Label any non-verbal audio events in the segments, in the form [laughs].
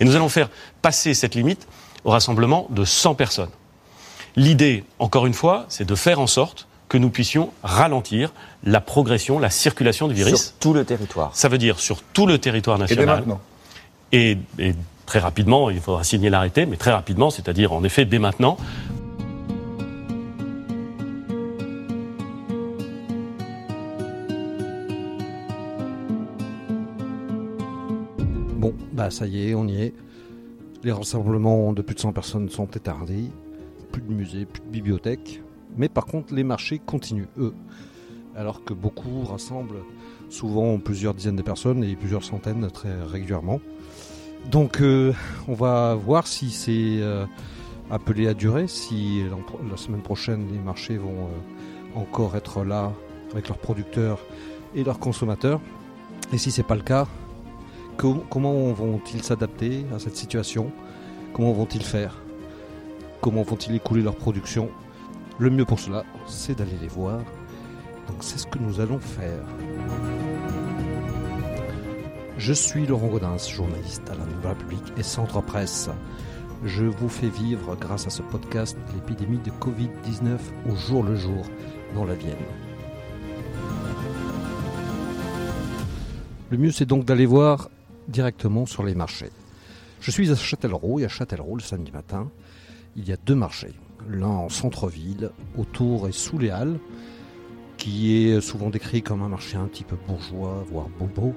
Et nous allons faire passer cette limite au rassemblement de 100 personnes. L'idée, encore une fois, c'est de faire en sorte que nous puissions ralentir la progression, la circulation du virus. Sur tout le territoire. Ça veut dire sur tout le territoire national. Et dès maintenant. Et, et très rapidement, il faudra signer l'arrêté, mais très rapidement, c'est-à-dire en effet dès maintenant. Bon, bah ça y est, on y est. Les rassemblements de plus de 100 personnes sont interdits. Plus de musées, plus de bibliothèques. Mais par contre, les marchés continuent, eux. Alors que beaucoup rassemblent souvent plusieurs dizaines de personnes et plusieurs centaines très régulièrement. Donc euh, on va voir si c'est euh, appelé à durer, si la semaine prochaine les marchés vont euh, encore être là avec leurs producteurs et leurs consommateurs. Et si c'est pas le cas, com- comment vont-ils s'adapter à cette situation? Comment vont-ils faire? Comment vont-ils écouler leur production? Le mieux pour cela, c'est d'aller les voir. Donc c'est ce que nous allons faire. Je suis Laurent Gaudens, journaliste à la Nouvelle République et Centre Presse. Je vous fais vivre, grâce à ce podcast, l'épidémie de Covid-19 au jour le jour dans la Vienne. Le mieux, c'est donc d'aller voir directement sur les marchés. Je suis à Châtellerault et à Châtellerault le samedi matin, il y a deux marchés. L'un en centre-ville, autour et sous les halles, qui est souvent décrit comme un marché un petit peu bourgeois, voire bobo,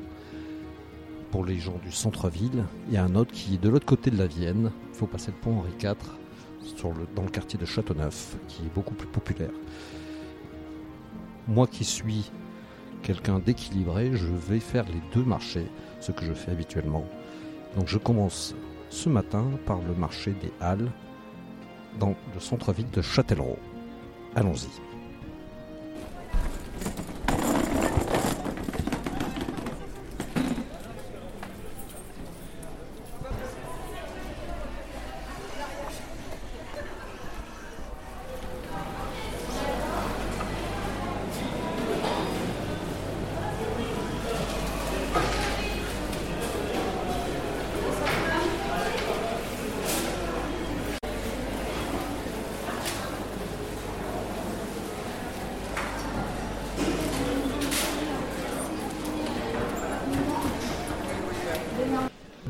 pour les gens du centre-ville. A un autre qui est de l'autre côté de la Vienne, il faut passer le pont Henri IV, dans le quartier de Châteauneuf, qui est beaucoup plus populaire. Moi qui suis quelqu'un d'équilibré, je vais faire les deux marchés, ce que je fais habituellement. Donc je commence ce matin par le marché des Halles, dans le centre-ville de Châtellerault. Allons-y.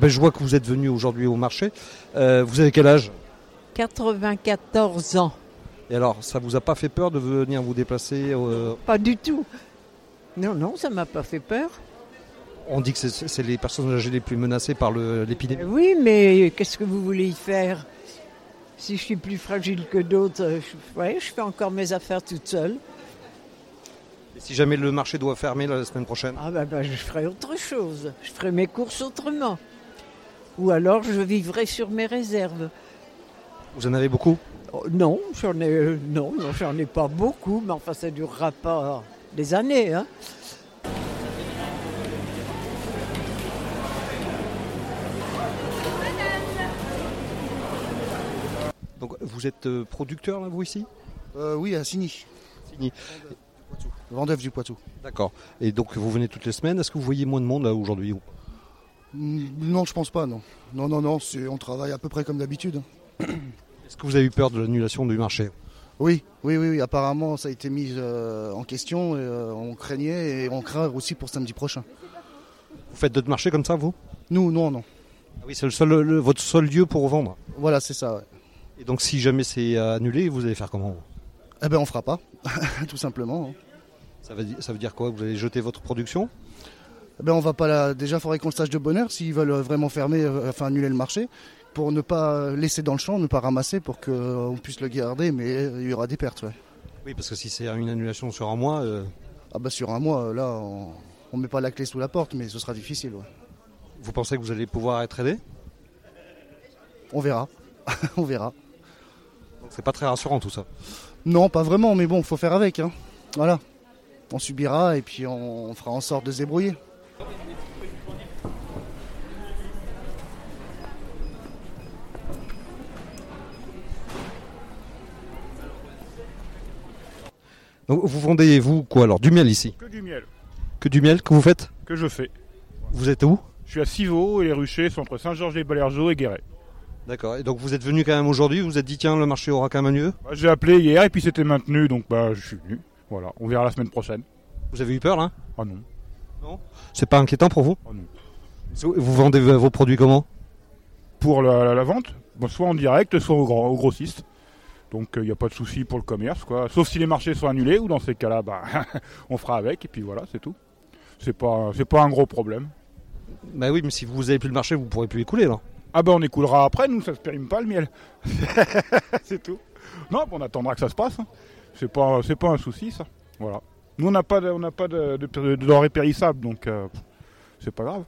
Ben, je vois que vous êtes venu aujourd'hui au marché. Euh, vous avez quel âge? 94 ans. Et alors, ça vous a pas fait peur de venir vous déplacer euh, Pas du tout. Non, non, ça m'a pas fait peur. On dit que c'est- les personnes âgées les plus menacées par l'épidémie. Oui, mais qu'est-ce que vous voulez y faire? Si je suis plus fragile que d'autres, euh, je, ouais, je fais encore mes affaires toute seule. Et si jamais le marché doit fermer la semaine prochaine? Ah ben, ben, je ferai autre chose. Je ferai mes courses autrement. Ou alors je vivrai sur mes réserves. Vous en avez beaucoup? Oh, non, j'en ai, euh, non, non, j'en ai pas beaucoup, mais enfin ça durera pas des années. Hein. Donc vous êtes euh, producteur là, vous ici? Euh, oui, à Signy. Signy. Vendeuve du Poitou. D'accord. Et donc vous venez toutes les semaines. Est-ce que vous voyez moins de monde là aujourd'hui Non, je pense pas, non. Non, non, non, on travaille à peu près comme d'habitude. [clears throat] Est-ce que vous avez eu peur de l'annulation du marché? Oui, oui, oui, oui, apparemment ça a été mis euh, en question, et, euh, on craignait et on craint aussi pour samedi prochain. Vous faites d'autres marchés comme ça vous? Nous, non, non. Ah Oui, c'est le seul, le- votre seul lieu pour vendre. Voilà, c'est ça, ouais. Et donc si jamais c'est annulé, vous allez faire comment? Eh ben on fera pas, [laughs] tout simplement. hein. ça veut, dire, ça veut dire quoi? Vous allez jeter votre production? Ben on va pas là. Déjà, faudrait qu'on le sache de bonne heure s'ils veulent vraiment fermer, euh, enfin annuler le marché, pour ne pas laisser dans le champ, ne pas ramasser, pour qu'on puisse le garder, mais il y aura des pertes, ouais. Oui, parce que si c'est une annulation sur un mois, euh, Ah bah sur un mois, euh, là, on, on met pas la clé sous la porte, mais ce sera difficile, ouais. vous pensez que vous allez pouvoir être aidé? On verra, [laughs] on verra. C'est pas très rassurant tout ça. Non, pas vraiment, mais bon, faut faire avec, hein. Voilà. On subira et puis on, on fera en sorte de se débrouiller. Donc vous vendez vous quoi alors Du miel ici Que du miel Que du miel que vous faites que je fais. Vous êtes où Je suis à Civaux et les ruchers sont entre Saint-Georges et Balergeau et Guéret. D'accord. Et donc vous êtes venu quand même aujourd'hui, vous vous êtes dit tiens le marché aura quand même lieu Bah, J'ai appelé hier et puis c'était maintenu, donc bah, je suis venu. Voilà, on verra la semaine prochaine. Vous avez eu peur là Ah non, C'est pas inquiétant pour vous ah non. Vous vendez vos produits comment Pour la, la- la vente, bon, soit en direct, soit au, grand, au grossiste. Donc il n'y a pas de souci pour le commerce, quoi. Sauf si les marchés sont annulés, ou dans ces cas-là, bah, [laughs] on fera avec, et puis voilà, c'est tout. C'est pas, c'est pas un gros problème. Bah oui, mais si vous avez plus le marché, vous pourrez plus écouler là. Ah ben on écoulera après, nous ça se périme pas le miel. [laughs] c'est tout. Non, on attendra que ça se passe. hein. C'est pas, c'est pas un souci ça. Voilà. Nous on n'a pas, de, on n'a pas de, de, de denrées périssables, donc euh, c'est pas grave.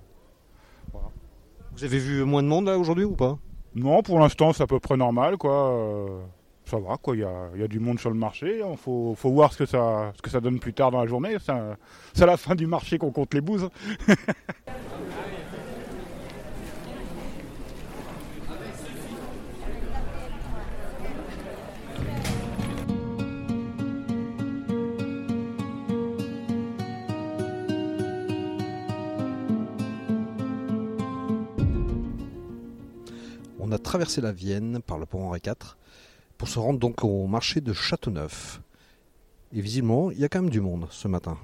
Vous avez vu moins de monde là aujourd'hui ou pas? Non, pour l'instant c'est à peu près normal quoi. Euh, ça va quoi, il y a, du monde sur le marché. Il faut, faut voir ce que, ça, ce que ça donne plus tard dans la journée. C'est à la fin du marché qu'on compte les bouses. On a traversé la Vienne par le pont Henri IV pour se rendre donc au marché de Châteauneuf. Et visiblement, il y a quand même du monde ce matin.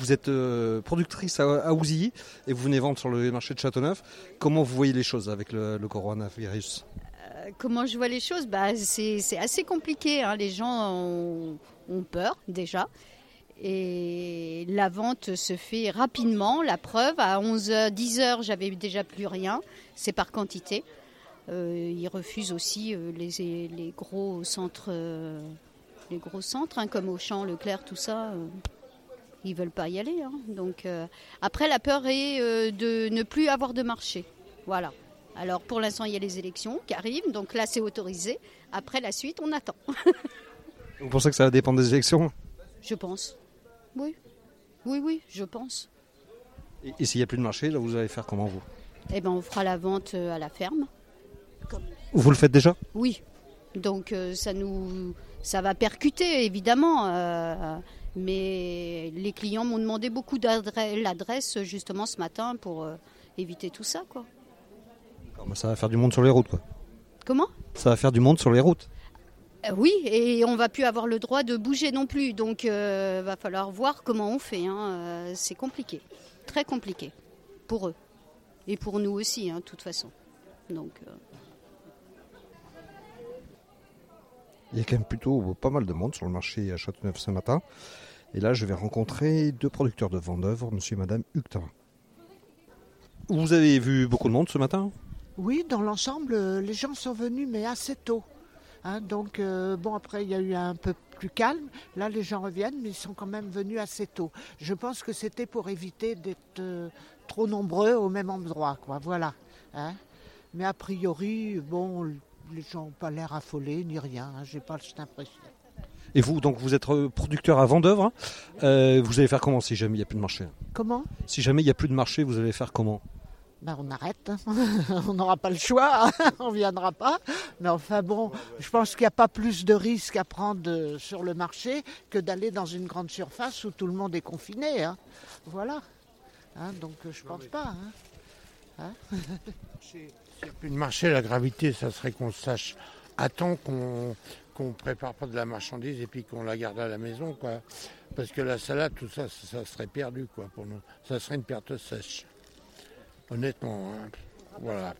Vous êtes euh, productrice à, à Ouzilly et vous venez vendre sur le marché de Châteauneuf. Comment vous voyez les choses avec le, coronavirus? Euh, Comment je vois les choses? Bah, C'est assez compliqué. hein. Les gens ont, peur déjà. Et la vente se fait rapidement. La preuve, à 11h, 10h, j'avais déjà plus rien. C'est par quantité. Euh, ils refusent aussi les, gros centres, les gros centres hein, comme Auchan, Leclerc, tout ça. Ils veulent pas y aller. hein. Donc euh, après, la peur est euh, de ne plus avoir de marché. Voilà. Alors pour l'instant, il y a les élections qui arrivent, donc là c'est autorisé. Après la suite, on attend, [laughs] Vous pensez que ça va dépendre des élections? Je pense. Oui, oui, oui, je pense. Et, et s'il n'y a plus de marché, là vous allez faire comment vous? Eh ben, on fera la vente euh, à la ferme. Vous le faites déjà? Oui. Donc euh, ça nous, ça va percuter évidemment. Mais les clients m'ont demandé beaucoup l'adresse justement ce matin pour euh, éviter tout ça, quoi. Ça va faire du monde sur les routes quoi. Comment? Ça va faire du monde sur les routes. Euh, Oui, et on va plus avoir le droit de bouger non plus. Donc, euh, va falloir voir comment on fait. hein. C'est compliqué, très compliqué pour eux et pour nous aussi, hein, de toute façon. Donc, euh, Il y a quand même plutôt pas mal de monde sur le marché à Châteauneuf ce matin. Et là, je vais rencontrer deux producteurs de vendeuvre, monsieur et madame Huctin. Vous avez vu beaucoup de monde ce matin? Oui, dans l'ensemble, euh, les gens sont venus, mais assez tôt. Hein, donc, euh, bon, après, il y a eu un peu plus calme. Là, les gens reviennent, mais ils sont quand même venus assez tôt. Je pense que c'était pour éviter d'être euh, trop nombreux au même endroit. Voilà. hein. Mais a priori, bon, les gens n'ont pas l'air affolés ni rien. Hein, J'ai pas cette impression. Et vous, donc vous êtes euh, producteur à vendeuvre. hein. Euh, vous allez faire comment si jamais il n'y a plus de marché Comment? Si jamais il n'y a plus de marché, vous allez faire comment? Ben, on arrête. hein. [laughs] on n'aura pas le choix. hein. [laughs] on ne viendra pas. Mais enfin bon, je pense qu'il n'y a pas plus de risques à prendre euh, sur le marché que d'aller dans une grande surface où tout le monde est confiné. hein. Voilà. Hein, donc je pense pas. hein. S'il n'y a plus de marché, la gravité, ça serait qu'on sache à temps qu'on qu'on prépare pas de la marchandise et puis qu'on la garde à la maison, quoi. Parce que la salade, tout ça, ça, serait perdu, quoi, pour nous. Ça serait une perte sèche. Honnêtement, hein. voilà.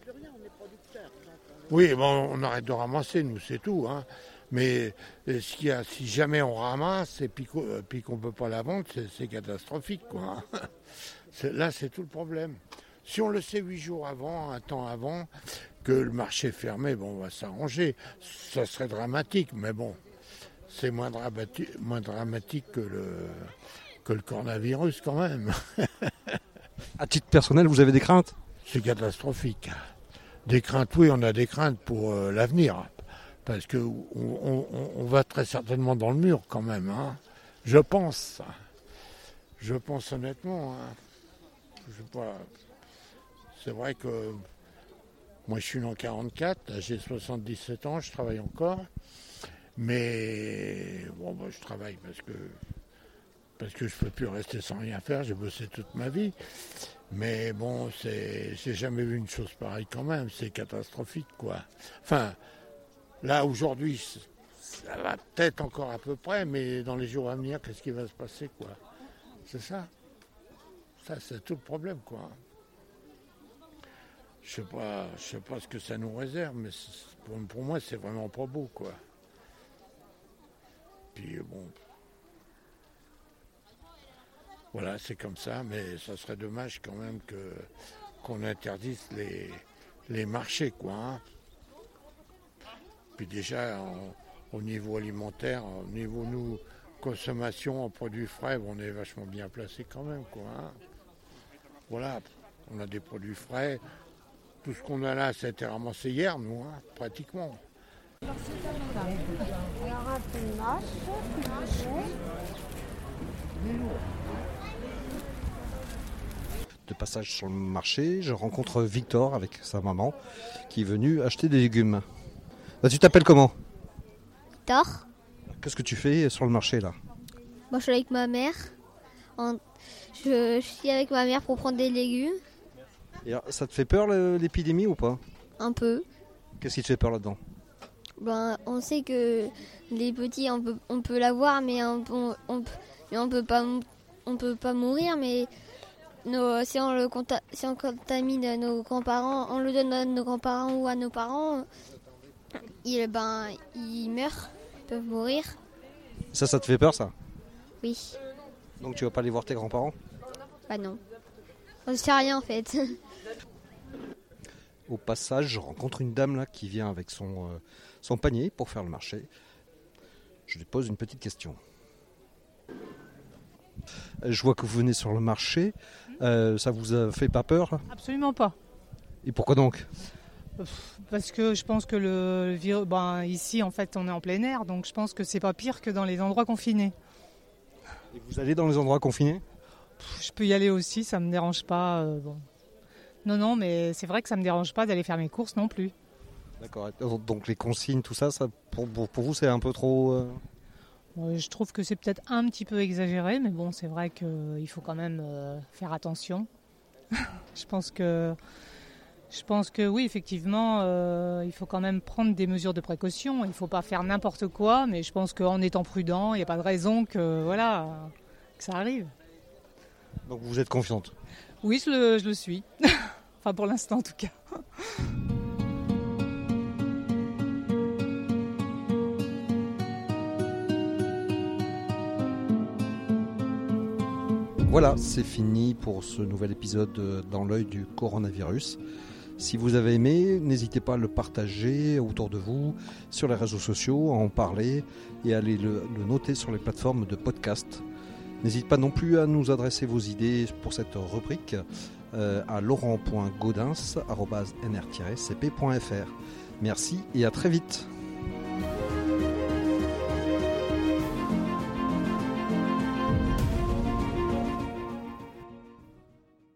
Oui, bon, on arrête de ramasser, nous, c'est tout, hein. Mais euh, ce a, si jamais on ramasse et puis qu'on euh, qu'on peut pas la vendre, c'est- catastrophique, quoi. [laughs] C'est- Là, c'est tout le problème. Si on le sait huit jours avant, un temps avant, que le marché est fermé, bon, on va s'arranger. Ça serait dramatique, mais bon, c'est moins, moins dramatique que le, que le coronavirus quand même. [laughs] À titre personnel, vous avez des craintes? C'est catastrophique. Des craintes, oui, on a des craintes pour euh, l'avenir. Parce que on, on- on va très certainement dans le mur quand même. hein. Je pense. Je pense honnêtement. hein. Je sais pas. C'est vrai que moi je suis né en 44, j'ai 77 ans, je travaille encore. Mais bon, bah, je travaille parce que parce que je peux plus rester sans rien faire. J'ai bossé toute ma vie. Mais bon, c'est j'ai jamais vu une chose pareille quand même. C'est catastrophique, quoi. Enfin, là aujourd'hui, ça va peut-être encore à peu près, mais dans les jours à venir, qu'est-ce qui va se passer, quoi? C'est ça. Ça, c'est tout le problème, quoi. Je sais sais pas ce que ça nous réserve, mais pour, moi, c'est vraiment pas beau, quoi. Puis bon, voilà, c'est comme ça, mais ça serait dommage quand même que qu'on interdise les, les marchés, quoi. hein. Puis déjà, au niveau alimentaire, au niveau nous consommation en produits frais, on est vachement bien placé quand même, quoi. hein. Voilà, on a des produits frais. Tout ce qu'on a là, ça a été ramassé hier, nous, hein, pratiquement. Alors un peu de passage sur le marché, je rencontre Victor avec sa maman qui est venu acheter des légumes. Bah, tu t'appelles comment Tard. Qu'est-ce que tu fais sur le marché là Moi, je suis avec ma mère. En- Je, je suis avec ma mère pour prendre des légumes, Et alors, Ça te fait peur l'épidémie ou pas? Un peu. Qu'est-ce qui te fait peur là-dedans? Ben, on sait que les petits, on peut, on peut l'avoir, mais on, on, on- mais on peut pas, mou- on peut pas mourir. Mais nos, si, on le si on contamine nos grands-parents, on le donne à nos grands-parents ou à nos parents, ils, ben, ils meurent, ils peuvent mourir. Ça, ça te fait peur ça? Oui, Donc tu vas pas aller voir tes grands-parents? Bah non. On sait rien en fait. [laughs] Au passage, je rencontre une dame là qui vient avec son, euh, son panier pour faire le marché. Je lui pose une petite question. Je vois que vous venez sur le marché. Euh, ça vous a fait pas peur là? Absolument pas. Et pourquoi donc? Parce que je pense que le virus, ben, ici en fait on est en plein air, donc je pense que c'est pas pire que dans les endroits confinés. Et Vous allez dans les endroits confinés? Je peux y aller aussi, ça me dérange pas. euh, bon. Non, non, mais c'est vrai que ça me dérange pas d'aller faire mes courses non plus. D'accord. Donc les consignes, tout ça, ça pour, pour- pour vous c'est un peu trop. euh, Euh, Je trouve que c'est peut-être un petit peu exagéré, mais bon, c'est vrai qu'il faut quand même euh, faire attention. [laughs] je pense que, je pense que oui, effectivement, euh, il faut quand même prendre des mesures de précaution. Il ne faut pas faire n'importe quoi, mais je pense qu'en étant prudent, il n'y a pas de raison que voilà que ça arrive. Donc vous êtes confiante Oui, je le, suis. [laughs] enfin, pour l'instant, en tout cas. Voilà, c'est fini pour ce nouvel épisode de dans l'œil du coronavirus. Si vous avez aimé, n'hésitez pas à le partager autour de vous, sur les réseaux sociaux, à en parler et à aller le, le noter sur les plateformes de podcast. N'hésitez pas non plus à nous adresser vos idées pour cette rubrique euh, à laurent.gaudens.nr-cp.fr. Merci et à très vite.